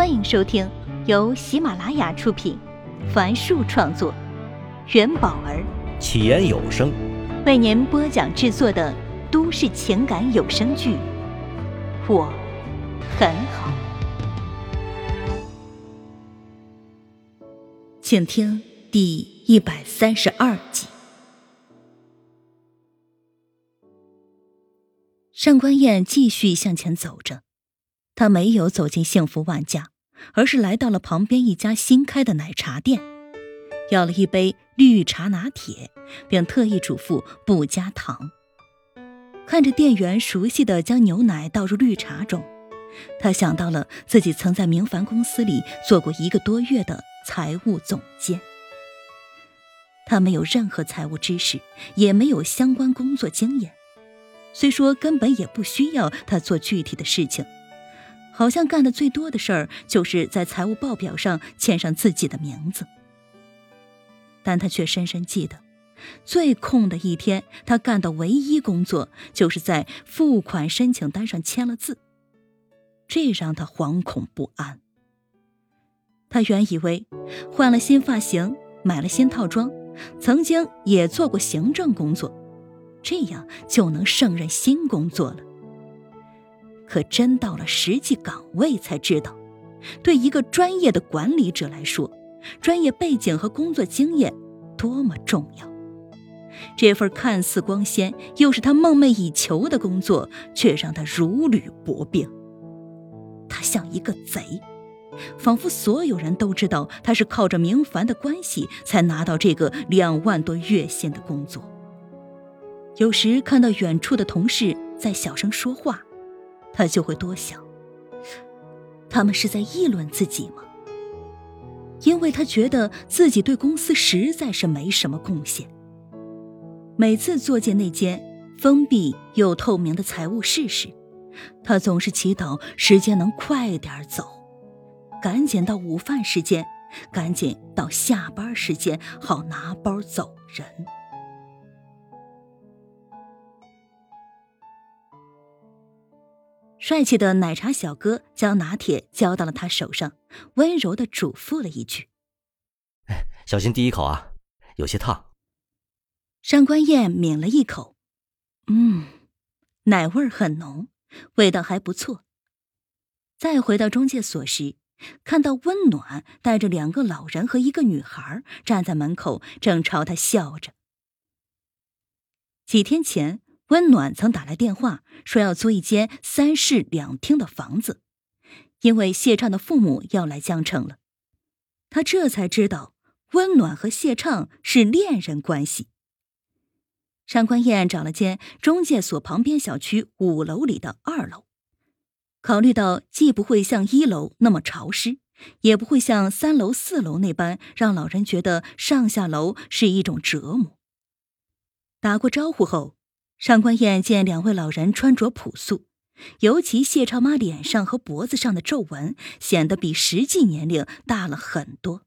欢迎收听由喜马拉雅出品，凡树创作，元宝儿起言有声为您播讲制作的都市情感有声剧《我很好》，请听第一百三十二集。上官燕继续向前走着。他没有走进幸福万家，而是来到了旁边一家新开的奶茶店，要了一杯绿茶拿铁，并特意嘱咐不加糖。看着店员熟悉的将牛奶倒入绿茶中，他想到了自己曾在明凡公司里做过一个多月的财务总监。他没有任何财务知识，也没有相关工作经验，虽说根本也不需要他做具体的事情。好像干的最多的事儿就是在财务报表上签上自己的名字，但他却深深记得，最空的一天，他干的唯一工作就是在付款申请单上签了字，这让他惶恐不安。他原以为换了新发型、买了新套装，曾经也做过行政工作，这样就能胜任新工作了。可真到了实际岗位，才知道，对一个专业的管理者来说，专业背景和工作经验多么重要。这份看似光鲜，又是他梦寐以求的工作，却让他如履薄冰。他像一个贼，仿佛所有人都知道他是靠着明凡的关系才拿到这个两万多月薪的工作。有时看到远处的同事在小声说话。他就会多想，他们是在议论自己吗？因为他觉得自己对公司实在是没什么贡献。每次坐进那间封闭又透明的财务室时，他总是祈祷时间能快点走，赶紧到午饭时间，赶紧到下班时间，好拿包走人。帅气的奶茶小哥将拿铁交到了他手上，温柔的嘱咐了一句：“小心第一口啊，有些烫。”上官燕抿了一口，嗯，奶味儿很浓，味道还不错。再回到中介所时，看到温暖带着两个老人和一个女孩站在门口，正朝他笑着。几天前。温暖曾打来电话，说要租一间三室两厅的房子，因为谢畅的父母要来江城了。他这才知道，温暖和谢畅是恋人关系。上官燕找了间中介所旁边小区五楼里的二楼，考虑到既不会像一楼那么潮湿，也不会像三楼四楼那般让老人觉得上下楼是一种折磨。打过招呼后。上官燕见两位老人穿着朴素，尤其谢超妈脸上和脖子上的皱纹显得比实际年龄大了很多。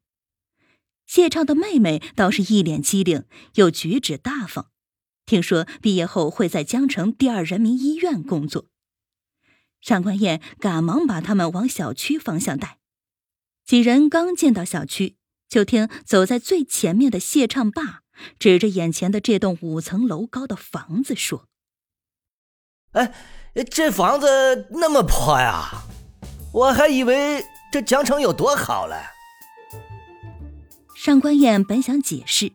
谢畅的妹妹倒是一脸机灵，又举止大方，听说毕业后会在江城第二人民医院工作。上官燕赶忙把他们往小区方向带。几人刚进到小区，就听走在最前面的谢畅爸。指着眼前的这栋五层楼高的房子说：“哎，这房子那么破呀，我还以为这江城有多好嘞。”上官燕本想解释，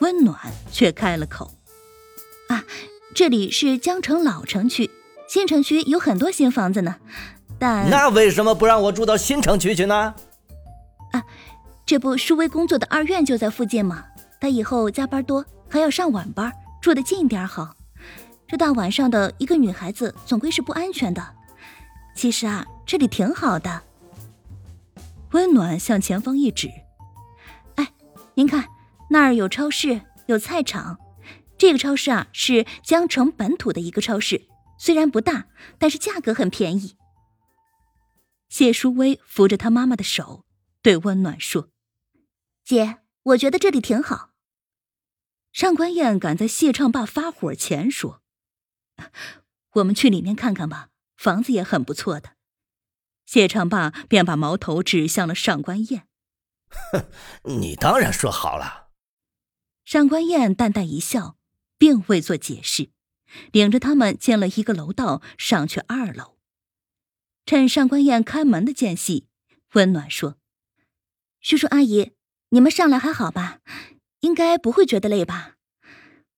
温暖却开了口：“啊，这里是江城老城区，新城区有很多新房子呢，但……那为什么不让我住到新城区去呢？”啊，这不，舒薇工作的二院就在附近吗？他以后加班多，还要上晚班，住的近一点好。这大晚上的一个女孩子总归是不安全的。其实啊，这里挺好的。温暖向前方一指：“哎，您看那儿有超市，有菜场。这个超市啊，是江城本土的一个超市，虽然不大，但是价格很便宜。”谢淑薇扶着她妈妈的手，对温暖说：“姐，我觉得这里挺好。”上官燕赶在谢畅爸发火前说：“我们去里面看看吧，房子也很不错的。”谢畅爸便把矛头指向了上官燕。哼，你当然说好了。上官燕淡淡一笑，并未做解释，领着他们进了一个楼道，上去二楼。趁上官燕开门的间隙，温暖说：“叔叔阿姨，你们上来还好吧？应该不会觉得累吧？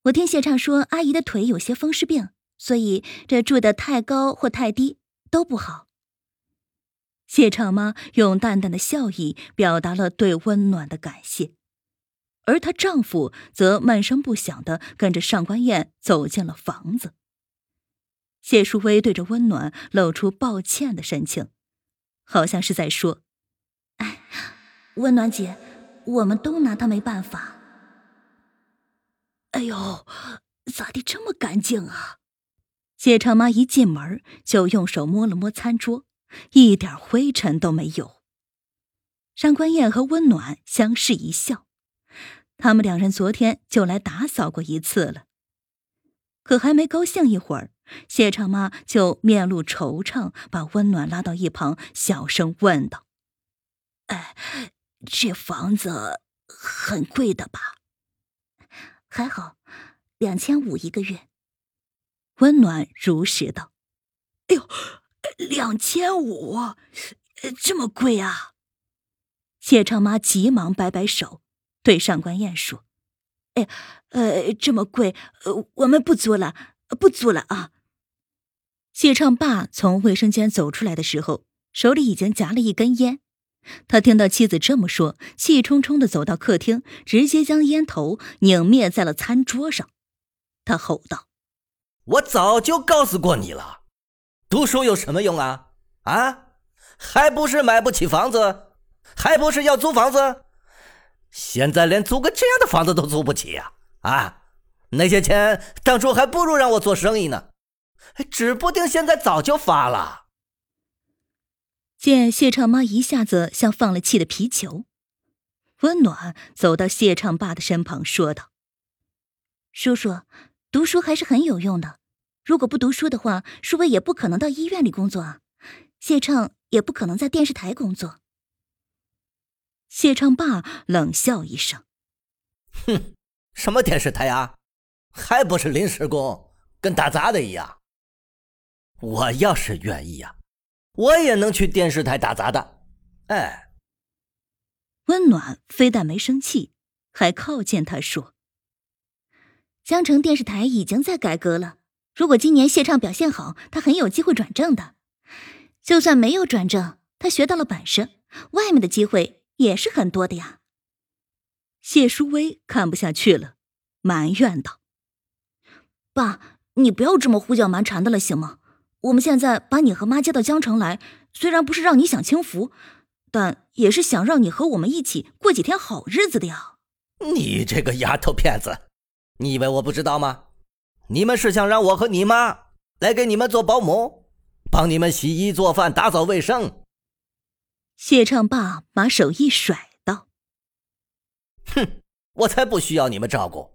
我听谢畅说，阿姨的腿有些风湿病，所以这住的太高或太低都不好。”谢畅妈用淡淡的笑意表达了对温暖的感谢，而她丈夫则闷声不响的跟着上官燕走进了房子。谢淑薇对着温暖露出抱歉的神情，好像是在说：“哎，温暖姐，我们都拿他没办法。”哎呦，咋地这么干净啊？谢长妈一进门就用手摸了摸餐桌。一点灰尘都没有。上官燕和温暖相视一笑，他们两人昨天就来打扫过一次了。可还没高兴一会儿，谢长妈就面露惆怅，把温暖拉到一旁，小声问道：“哎，这房子很贵的吧？”“还好，两千五一个月。”温暖如实道。“哎呦！”两千五，这么贵啊！谢长妈急忙摆摆手，对上官燕说：“哎，呃，这么贵，呃，我们不租了，不租了啊！”谢畅爸从卫生间走出来的时候，手里已经夹了一根烟。他听到妻子这么说，气冲冲的走到客厅，直接将烟头拧灭在了餐桌上。他吼道：“我早就告诉过你了！”读书有什么用啊？啊，还不是买不起房子，还不是要租房子？现在连租个这样的房子都租不起呀！啊，那些钱当初还不如让我做生意呢，指不定现在早就发了。见谢畅妈一下子像放了气的皮球，温暖走到谢畅爸的身旁说道：“叔叔，读书还是很有用的。”如果不读书的话，舒薇也不可能到医院里工作啊。谢畅也不可能在电视台工作。谢畅爸冷笑一声：“哼，什么电视台啊？还不是临时工，跟打杂的一样。我要是愿意呀，我也能去电视台打杂的。”哎，温暖非但没生气，还靠近他说：“江城电视台已经在改革了。”如果今年谢畅表现好，他很有机会转正的。就算没有转正，他学到了本事，外面的机会也是很多的呀。谢淑薇看不下去了，埋怨道：“爸，你不要这么胡搅蛮缠的了，行吗？我们现在把你和妈接到江城来，虽然不是让你享清福，但也是想让你和我们一起过几天好日子的呀。”你这个丫头片子，你以为我不知道吗？你们是想让我和你妈来给你们做保姆，帮你们洗衣做饭、打扫卫生？谢畅爸把手一甩，道：“哼，我才不需要你们照顾。”